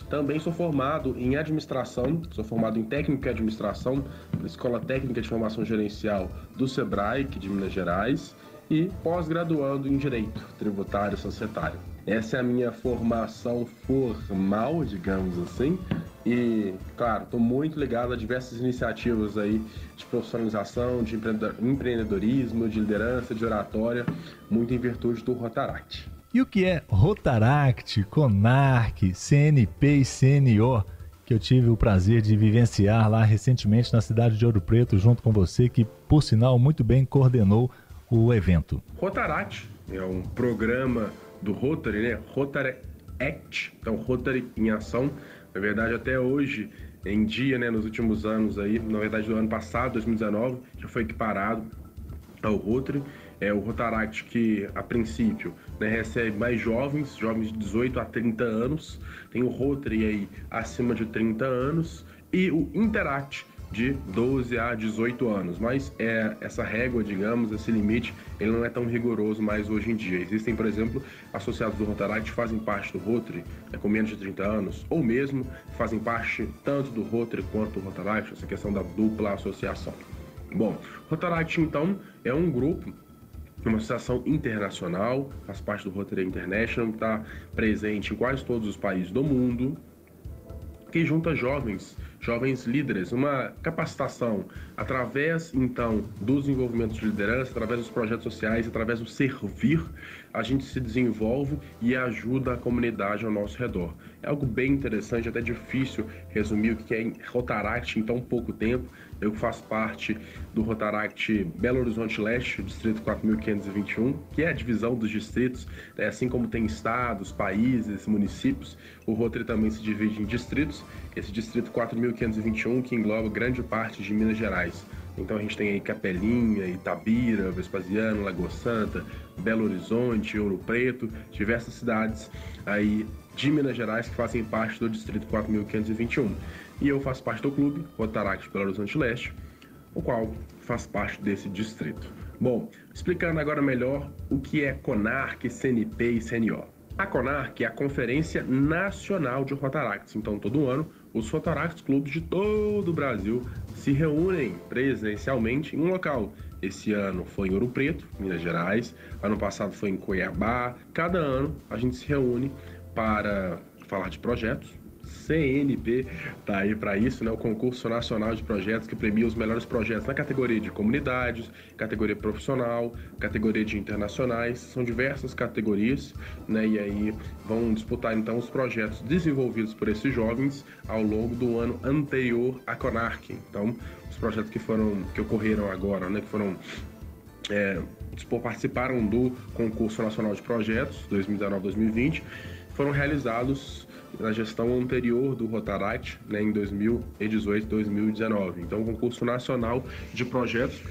Também sou formado em administração, sou formado em técnica e administração pela Escola Técnica de Formação Gerencial do SEBRAE, aqui de Minas Gerais, e pós-graduando em Direito Tributário Societário. Essa é a minha formação formal, digamos assim, e, claro, estou muito ligado a diversas iniciativas aí de profissionalização, de empreendedorismo, de liderança, de oratória, muito em virtude do Rotaract. E o que é Rotaract, CONARC, CNP e CNO? Que eu tive o prazer de vivenciar lá recentemente na cidade de Ouro Preto, junto com você, que, por sinal, muito bem coordenou o evento. Rotaract é um programa do Rotary, né? Rotary Act, então Rotary em ação. Na verdade, até hoje em dia, né, nos últimos anos aí, na verdade do ano passado, 2019, já foi equiparado ao Rotary. É o Rotaract que, a princípio, né, recebe mais jovens, jovens de 18 a 30 anos. Tem o Rotary aí acima de 30 anos. E o Interact, de 12 a 18 anos, mas é essa régua, digamos, esse limite, ele não é tão rigoroso mais hoje em dia. Existem, por exemplo, associados do Rotaract que fazem parte do Rotary é, com menos de 30 anos, ou mesmo fazem parte tanto do Rotary quanto do Rotaract, essa questão da dupla associação. Bom, Rotaract então é um grupo uma associação internacional, faz parte do Rotary International, está presente em quase todos os países do mundo, que junta jovens jovens líderes, uma capacitação através então dos envolvimentos de liderança, através dos projetos sociais, através do servir, a gente se desenvolve e ajuda a comunidade ao nosso redor. É algo bem interessante, até difícil resumir o que é Rotaract em tão pouco tempo. Eu faço parte do Rotaract Belo Horizonte Leste, distrito 4521, que é a divisão dos distritos, né? assim como tem estados, países, municípios, o Rotary também se divide em distritos. Esse distrito 4521 que engloba grande parte de Minas Gerais. Então a gente tem aí Capelinha, Itabira, Vespasiano, Lagoa Santa, Belo Horizonte, Ouro Preto, diversas cidades aí de Minas Gerais que fazem parte do Distrito 4521. E eu faço parte do clube, Rotaract Belo Horizonte Leste, o qual faz parte desse distrito. Bom, explicando agora melhor o que é CONARC, CNP e CNO. A CONARC é a Conferência Nacional de Rotaracts. Então, todo ano, os Rotaracts clubes de todo o Brasil se reúnem presencialmente em um local. Esse ano foi em Ouro Preto, Minas Gerais. Ano passado foi em Cuiabá. Cada ano a gente se reúne para falar de projetos, CNP tá aí para isso, né? O concurso nacional de projetos que premia os melhores projetos na categoria de comunidades, categoria profissional, categoria de internacionais, são diversas categorias, né? E aí vão disputar então os projetos desenvolvidos por esses jovens ao longo do ano anterior à Conarc. Então, os projetos que foram que ocorreram agora, né? Que foram é, participaram do concurso nacional de projetos 2019-2020 foram realizados na gestão anterior do Rotaract, né, em 2018 2019. Então, o concurso nacional de projetos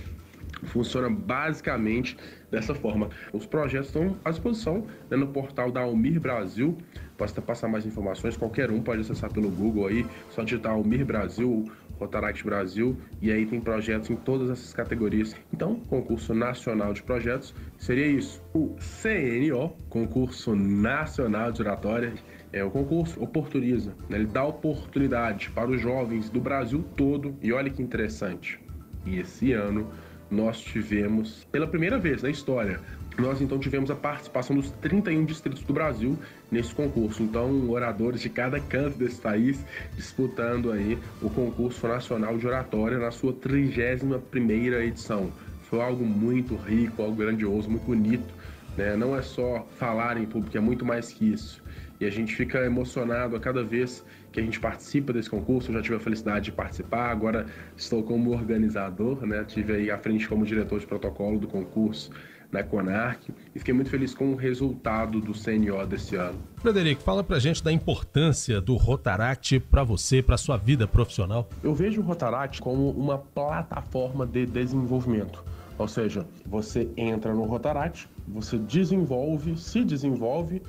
funciona basicamente dessa forma. Os projetos estão à disposição né, no portal da Almir Brasil. Posso passar mais informações, qualquer um pode acessar pelo Google aí, só digitar Almir Brasil, Rotaract Brasil, e aí tem projetos em todas essas categorias. Então, concurso nacional de projetos seria isso. O CNO, concurso nacional de oratória, é, o concurso oportuniza, né? ele dá oportunidade para os jovens do Brasil todo. E olha que interessante. E esse ano nós tivemos, pela primeira vez na história, nós então tivemos a participação dos 31 distritos do Brasil nesse concurso. Então, oradores de cada canto desse país disputando aí o concurso nacional de oratória na sua 31ª edição. Foi algo muito rico, algo grandioso, muito bonito. Né? Não é só falar em público, é muito mais que isso. E a gente fica emocionado a cada vez que a gente participa desse concurso. Eu já tive a felicidade de participar, agora estou como organizador, né? Tive aí à frente como diretor de protocolo do concurso na Conarc e fiquei muito feliz com o resultado do CNO desse ano. Frederico, fala pra gente da importância do Rotaract para você, para sua vida profissional. Eu vejo o Rotaract como uma plataforma de desenvolvimento. Ou seja, você entra no Rotaract, você desenvolve, se desenvolve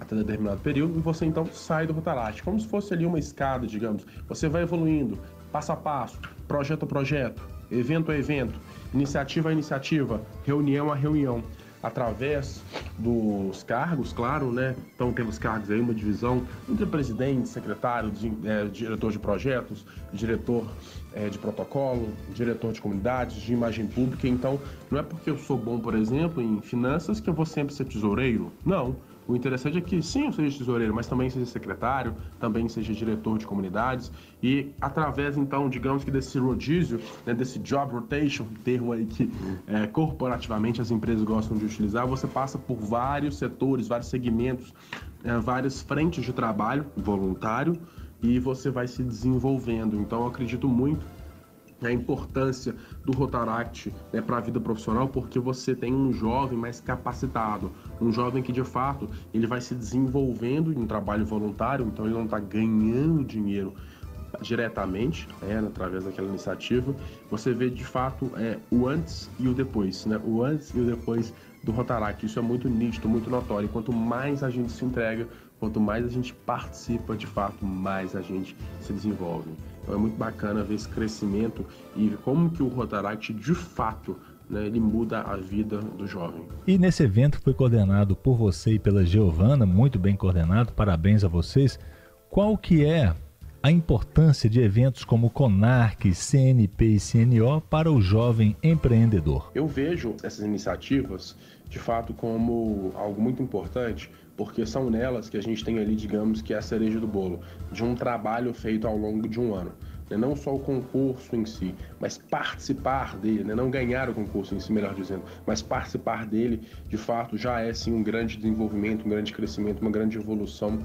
até determinado período e você então sai do Rotaract, como se fosse ali uma escada, digamos. Você vai evoluindo, passo a passo, projeto a projeto, evento a evento, iniciativa a iniciativa, reunião a reunião, através dos cargos, claro, né? Então temos cargos aí, uma divisão entre presidente, secretário, de, é, diretor de projetos, diretor é, de protocolo, diretor de comunidades, de imagem pública. Então, não é porque eu sou bom, por exemplo, em finanças que eu vou sempre ser tesoureiro. Não. O interessante é que sim, eu seja tesoureiro, mas também seja secretário, também seja diretor de comunidades e através então, digamos que desse rodízio, né, desse job rotation, termo aí que é, corporativamente as empresas gostam de utilizar, você passa por vários setores, vários segmentos, é, várias frentes de trabalho voluntário e você vai se desenvolvendo. Então, eu acredito muito a importância do Rotaract né, para a vida profissional, porque você tem um jovem mais capacitado, um jovem que de fato ele vai se desenvolvendo em um trabalho voluntário, então ele não está ganhando dinheiro diretamente, né, através daquela iniciativa, você vê de fato é, o antes e o depois, né? O antes e o depois do Rotaract. Isso é muito nítido, muito notório. Quanto mais a gente se entrega, quanto mais a gente participa, de fato, mais a gente se desenvolve. Então é muito bacana ver esse crescimento e como que o Rotaract, de fato, né, ele muda a vida do jovem. E nesse evento que foi coordenado por você e pela Giovana, muito bem coordenado, parabéns a vocês. Qual que é a importância de eventos como CONARC, CNP e CNO para o jovem empreendedor? Eu vejo essas iniciativas, de fato, como algo muito importante, porque são nelas que a gente tem ali, digamos, que é a cereja do bolo, de um trabalho feito ao longo de um ano. Né? Não só o concurso em si, mas participar dele, né? não ganhar o concurso em si, melhor dizendo, mas participar dele, de fato, já é sim um grande desenvolvimento, um grande crescimento, uma grande evolução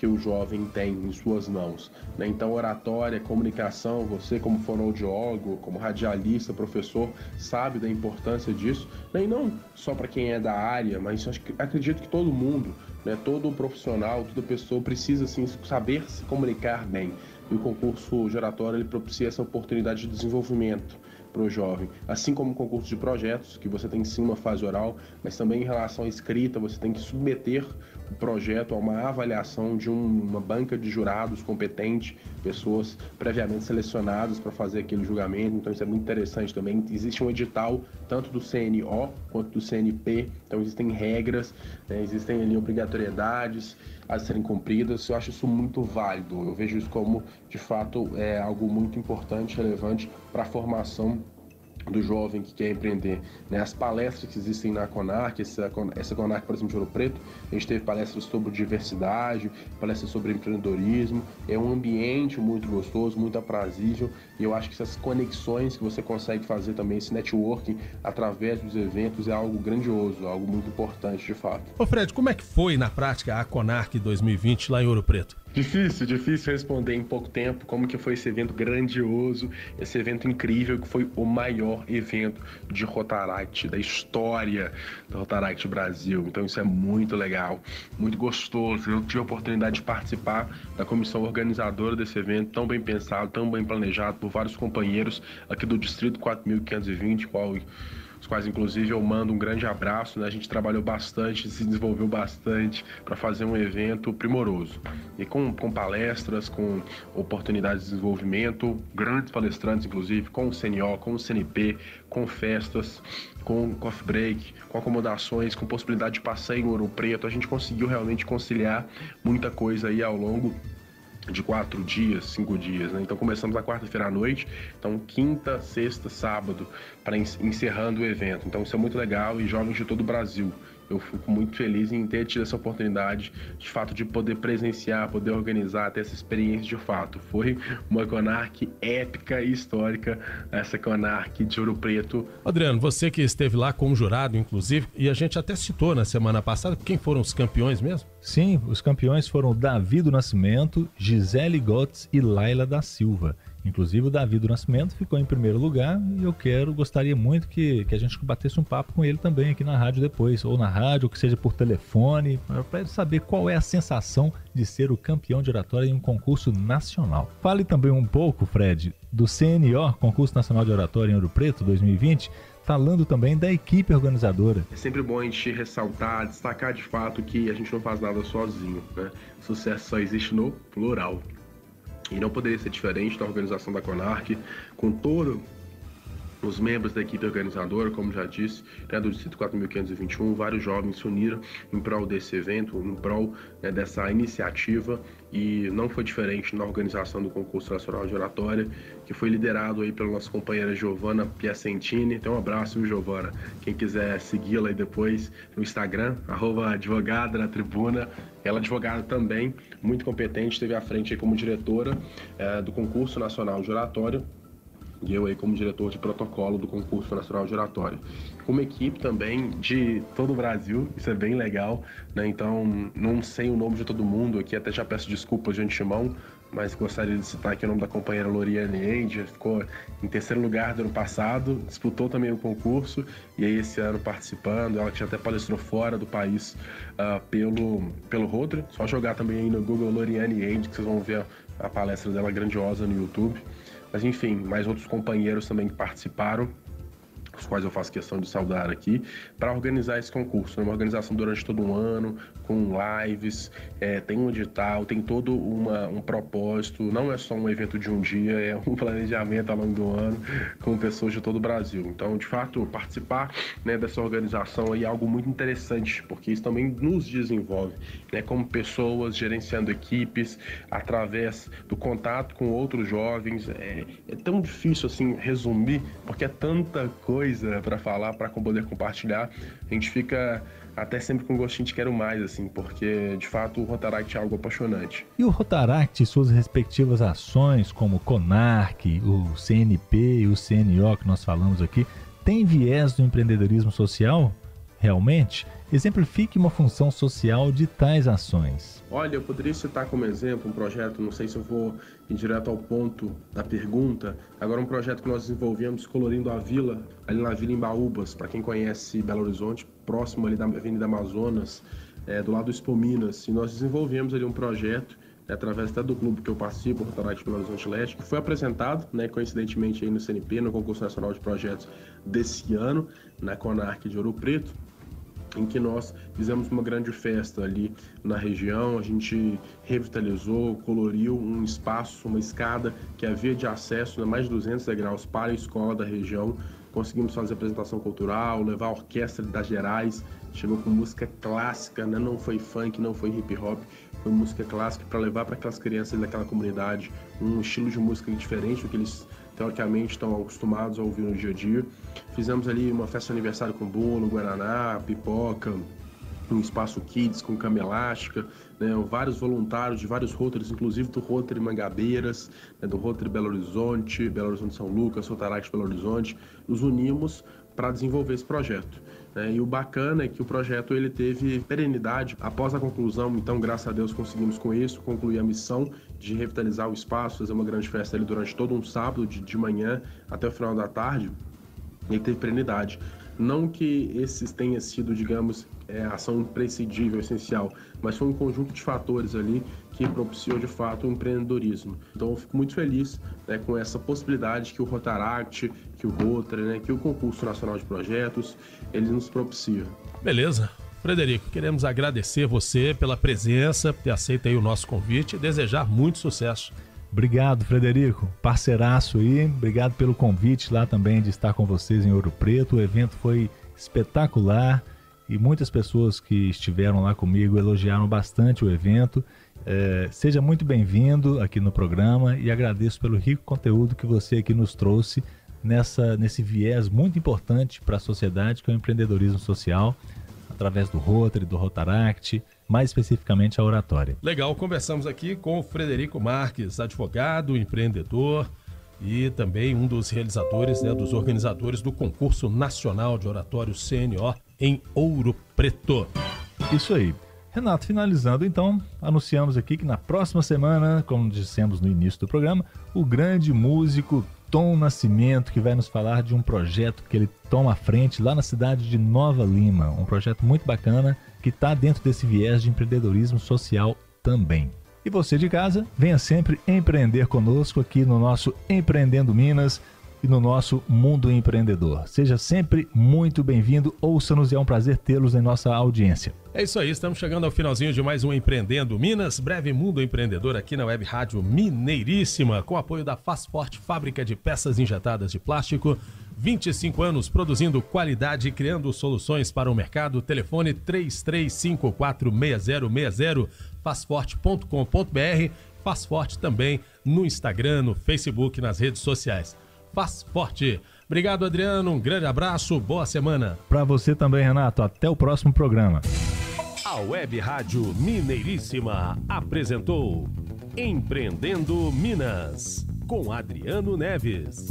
que o jovem tem em suas mãos. Né? Então, oratória, comunicação, você como fonoaudiólogo, como radialista, professor, sabe da importância disso, né? e não só para quem é da área, mas acredito que todo mundo, né? todo profissional, toda pessoa precisa assim, saber se comunicar bem. E o concurso geratório ele propicia essa oportunidade de desenvolvimento para o jovem. Assim como o concurso de projetos, que você tem sim uma fase oral, mas também em relação à escrita, você tem que submeter projeto a uma avaliação de um, uma banca de jurados competente, pessoas previamente selecionadas para fazer aquele julgamento. Então isso é muito interessante também. Existe um edital tanto do CNO quanto do CNP, então existem regras, né, existem ali obrigatoriedades a serem cumpridas. Eu acho isso muito válido. Eu vejo isso como, de fato, é algo muito importante, relevante para a formação do jovem que quer empreender. Né? As palestras que existem na CONARC, essa, essa CONARC, por exemplo, de Ouro Preto, a gente teve palestras sobre diversidade, palestras sobre empreendedorismo. É um ambiente muito gostoso, muito aprazível e eu acho que essas conexões que você consegue fazer também, esse networking através dos eventos é algo grandioso, algo muito importante de fato. Ô Fred, como é que foi na prática a CONARC 2020 lá em Ouro Preto? Difícil, difícil responder em pouco tempo como que foi esse evento grandioso, esse evento incrível que foi o maior evento de Rotaract da história do Rotaract Brasil. Então isso é muito legal, muito gostoso. Eu tive a oportunidade de participar da comissão organizadora desse evento, tão bem pensado, tão bem planejado por vários companheiros aqui do Distrito 4520, qual quais inclusive eu mando um grande abraço. Né? A gente trabalhou bastante, se desenvolveu bastante para fazer um evento primoroso. E com, com palestras, com oportunidades de desenvolvimento, grandes palestrantes, inclusive, com o CNO, com o CNP, com festas, com coffee break, com acomodações, com possibilidade de passeio em Ouro Preto. A gente conseguiu realmente conciliar muita coisa aí ao longo de quatro dias, cinco dias, né? Então começamos na quarta-feira à noite, então quinta, sexta, sábado, para encerrando o evento. Então isso é muito legal e jovens de todo o Brasil eu fico muito feliz em ter tido essa oportunidade, de fato, de poder presenciar, poder organizar, ter essa experiência de fato. Foi uma Conarc épica e histórica, essa Conarc de Ouro Preto. Adriano, você que esteve lá como jurado, inclusive, e a gente até citou na semana passada, quem foram os campeões mesmo? Sim, os campeões foram Davi do Nascimento, Gisele Gotts e Laila da Silva. Inclusive o Davi do Nascimento ficou em primeiro lugar e eu quero, gostaria muito que, que a gente batesse um papo com ele também aqui na rádio depois, ou na rádio, ou que seja por telefone, para saber qual é a sensação de ser o campeão de oratória em um concurso nacional. Fale também um pouco, Fred, do CNO, Concurso Nacional de Oratória em Ouro Preto 2020, falando também da equipe organizadora. É sempre bom a gente ressaltar, destacar de fato que a gente não faz nada sozinho, né? Sucesso só existe no plural. E não poderia ser diferente da organização da Conarc, com todo os membros da equipe organizadora, como já disse, né, do Distrito 4521, vários jovens se uniram em prol desse evento, em prol né, dessa iniciativa e não foi diferente na organização do concurso nacional de oratória, que foi liderado aí pela nossa companheira Giovana Piacentini. Então um abraço, Giovana. Quem quiser segui-la aí depois no Instagram, advogada na tribuna. Ela é advogada também, muito competente, esteve à frente como diretora é, do concurso nacional de oratória e eu aí como diretor de protocolo do concurso nacional de oratória. Com uma equipe também de todo o Brasil, isso é bem legal, né? Então, não sei o nome de todo mundo aqui, até já peço desculpas de antemão, mas gostaria de citar aqui o nome da companheira Loriane Ende, ficou em terceiro lugar do ano passado, disputou também o concurso e aí esse ano participando, ela que já até palestrou fora do país uh, pelo, pelo Rodri, só jogar também aí no Google Loriane Ende que vocês vão ver a palestra dela grandiosa no YouTube. Mas enfim, mais outros companheiros também que participaram os quais eu faço questão de saudar aqui, para organizar esse concurso. É uma organização durante todo um ano, com lives, é, tem um edital, tem todo uma, um propósito, não é só um evento de um dia, é um planejamento ao longo do ano com pessoas de todo o Brasil. Então, de fato, participar né, dessa organização é algo muito interessante, porque isso também nos desenvolve, né, como pessoas gerenciando equipes, através do contato com outros jovens. É, é tão difícil assim resumir, porque é tanta coisa coisa para falar, para poder compartilhar, a gente fica até sempre com gostinho de quero mais, assim, porque de fato o Rotaract é algo apaixonante. E o Rotaract e suas respectivas ações, como o CONARC, o CNP e o CNO que nós falamos aqui, tem viés do empreendedorismo social? Realmente? Exemplifique uma função social de tais ações. Olha, eu poderia citar como exemplo um projeto, não sei se eu vou ir direto ao ponto da pergunta, agora um projeto que nós desenvolvemos colorindo a vila, ali na Vila Embaúbas, para quem conhece Belo Horizonte, próximo ali da Avenida Amazonas, é, do lado do Expo Minas, e nós desenvolvemos ali um projeto né, através até do clube que eu participo, o Rotaract Belo Horizonte Leste, que foi apresentado, né, coincidentemente aí no CNP, no Concurso Nacional de Projetos desse ano, na Conarc de Ouro Preto, em que nós fizemos uma grande festa ali na região, a gente revitalizou, coloriu um espaço, uma escada que havia de acesso, né, mais de 200 degraus para a escola da região. Conseguimos fazer apresentação cultural, levar a orquestra das Gerais, chegou com música clássica, né? não foi funk, não foi hip hop, foi música clássica para levar para aquelas crianças daquela comunidade um estilo de música diferente do que eles teoricamente estão acostumados a ouvir no dia a dia. Fizemos ali uma festa de aniversário com bolo, guaraná, pipoca, um espaço kids com cama elástica, né, vários voluntários de vários Rotaries, inclusive do Rotary Mangabeiras, né, do Rotary Belo Horizonte, Belo Horizonte São Lucas, Rotaract Belo Horizonte, nos unimos para desenvolver esse projeto. Né? E o bacana é que o projeto ele teve perenidade após a conclusão, então graças a Deus conseguimos com isso concluir a missão de revitalizar o espaço, fazer uma grande festa ali durante todo um sábado de, de manhã até o final da tarde. E teve perenidade. Não que esses tenha sido, digamos, é, ação imprescindível, essencial, mas foi um conjunto de fatores ali que propiciou de fato o empreendedorismo. Então eu fico muito feliz né, com essa possibilidade que o Rotaract, que o Rotary, né, que o Concurso Nacional de Projetos, ele nos propicia. Beleza. Frederico, queremos agradecer você pela presença, ter aceito aí o nosso convite e desejar muito sucesso. Obrigado, Frederico, parceiraço aí. Obrigado pelo convite lá também de estar com vocês em Ouro Preto. O evento foi espetacular e muitas pessoas que estiveram lá comigo elogiaram bastante o evento. É, seja muito bem-vindo aqui no programa e agradeço pelo rico conteúdo que você aqui nos trouxe nessa, nesse viés muito importante para a sociedade que é o empreendedorismo social, através do Rotary, do Rotaract, mais especificamente a oratória. Legal, conversamos aqui com o Frederico Marques, advogado, empreendedor e também um dos realizadores, né, dos organizadores do concurso nacional de oratório CNO em Ouro Preto. Isso aí. Renato, finalizando então, anunciamos aqui que na próxima semana, como dissemos no início do programa, o grande músico Tom Nascimento, que vai nos falar de um projeto que ele toma à frente lá na cidade de Nova Lima. Um projeto muito bacana que está dentro desse viés de empreendedorismo social também. E você de casa, venha sempre empreender conosco aqui no nosso Empreendendo Minas e no nosso Mundo Empreendedor. Seja sempre muito bem-vindo, ouça-nos e é um prazer tê-los em nossa audiência. É isso aí, estamos chegando ao finalzinho de mais um Empreendendo Minas, breve Mundo Empreendedor aqui na Web Rádio Mineiríssima, com apoio da Fazforte, fábrica de peças injetadas de plástico. 25 anos produzindo qualidade e criando soluções para o mercado. Telefone 33546060, fazforte.com.br. Faz Forte também no Instagram, no Facebook, nas redes sociais. Faz Forte. Obrigado, Adriano. Um grande abraço. Boa semana. Para você também, Renato. Até o próximo programa. A Web Rádio Mineiríssima apresentou Empreendendo Minas com Adriano Neves.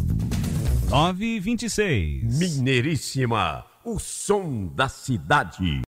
9 e 26. Mineiríssima, o som da cidade.